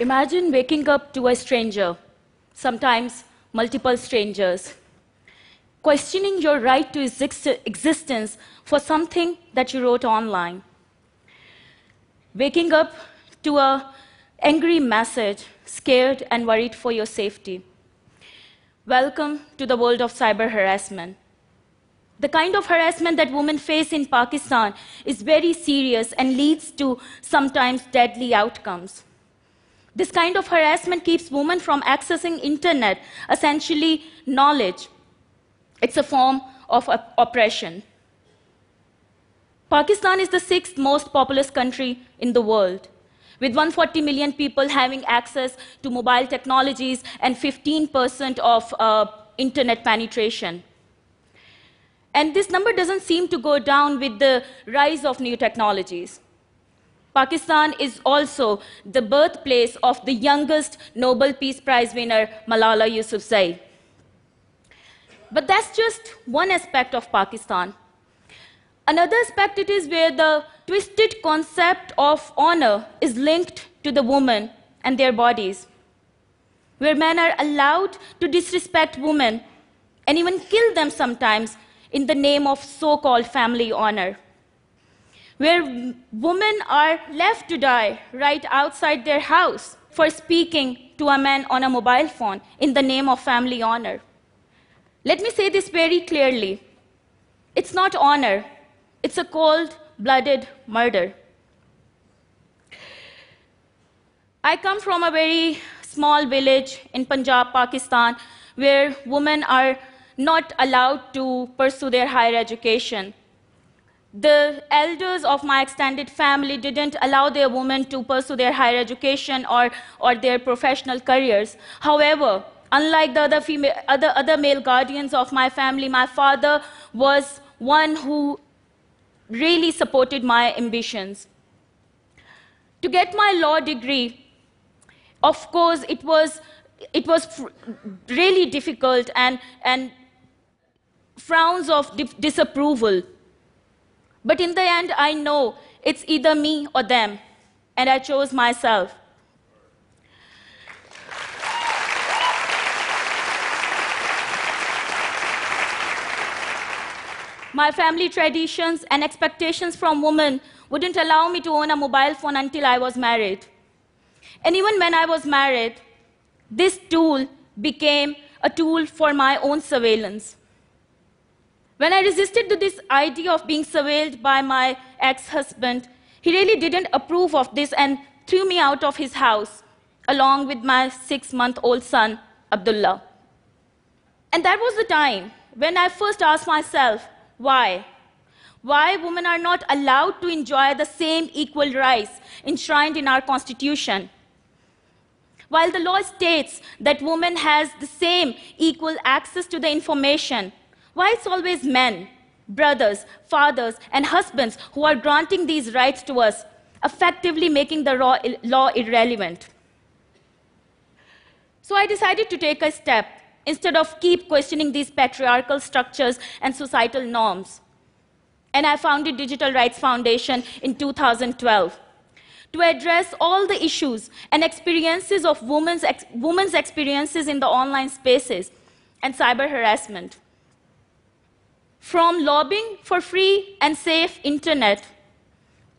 Imagine waking up to a stranger, sometimes multiple strangers, questioning your right to exist- existence for something that you wrote online. Waking up to a angry message, scared and worried for your safety. Welcome to the world of cyber harassment. The kind of harassment that women face in Pakistan is very serious and leads to sometimes deadly outcomes. This kind of harassment keeps women from accessing internet, essentially knowledge. It's a form of op- oppression. Pakistan is the sixth most populous country in the world, with 140 million people having access to mobile technologies and 15% of uh, internet penetration. And this number doesn't seem to go down with the rise of new technologies. Pakistan is also the birthplace of the youngest Nobel Peace Prize winner, Malala Yousafzai. But that's just one aspect of Pakistan. Another aspect it is where the twisted concept of honor is linked to the woman and their bodies, where men are allowed to disrespect women and even kill them sometimes in the name of so called family honor, where women are left to die right outside their house for speaking to a man on a mobile phone in the name of family honor. Let me say this very clearly it's not honor, it's a cold blooded murder. I come from a very small village in Punjab, Pakistan, where women are not allowed to pursue their higher education. The elders of my extended family didn't allow their women to pursue their higher education or, or their professional careers. However, unlike the other, female, other, other male guardians of my family, my father was one who really supported my ambitions. To get my law degree, of course, it was, it was really difficult and, and frowns of disapproval. But in the end, I know it's either me or them, and I chose myself. My family traditions and expectations from women wouldn't allow me to own a mobile phone until I was married. And even when I was married, this tool became a tool for my own surveillance. When I resisted to this idea of being surveilled by my ex husband, he really didn't approve of this and threw me out of his house, along with my six month old son, Abdullah. And that was the time when I first asked myself, why? Why women are not allowed to enjoy the same equal rights enshrined in our Constitution? While the law states that women has the same equal access to the information, why it's always men, brothers, fathers, and husbands who are granting these rights to us, effectively making the law irrelevant? So I decided to take a step instead of keep questioning these patriarchal structures and societal norms. And I founded Digital Rights Foundation in 2012 to address all the issues and experiences of women's, ex- women's experiences in the online spaces and cyber harassment. From lobbying for free and safe internet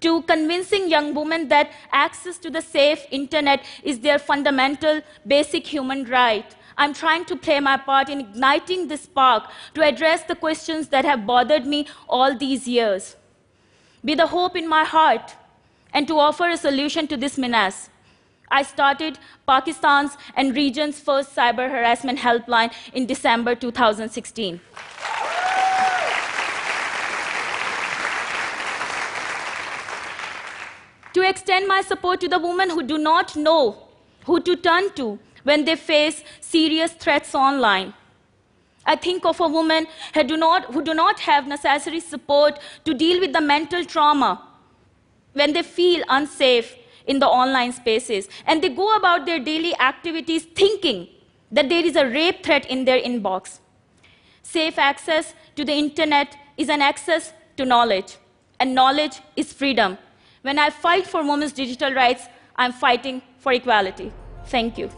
to convincing young women that access to the safe internet is their fundamental basic human right I'm trying to play my part in igniting this spark to address the questions that have bothered me all these years. Be the hope in my heart and to offer a solution to this menace. I started Pakistan's and region's first cyber harassment helpline in December 2016. To extend my support to the women who do not know who to turn to when they face serious threats online. I think of a woman who do, not, who do not have necessary support to deal with the mental trauma when they feel unsafe in the online spaces. And they go about their daily activities thinking that there is a rape threat in their inbox. Safe access to the internet is an access to knowledge, and knowledge is freedom. When I fight for women's digital rights, I'm fighting for equality. Thank you.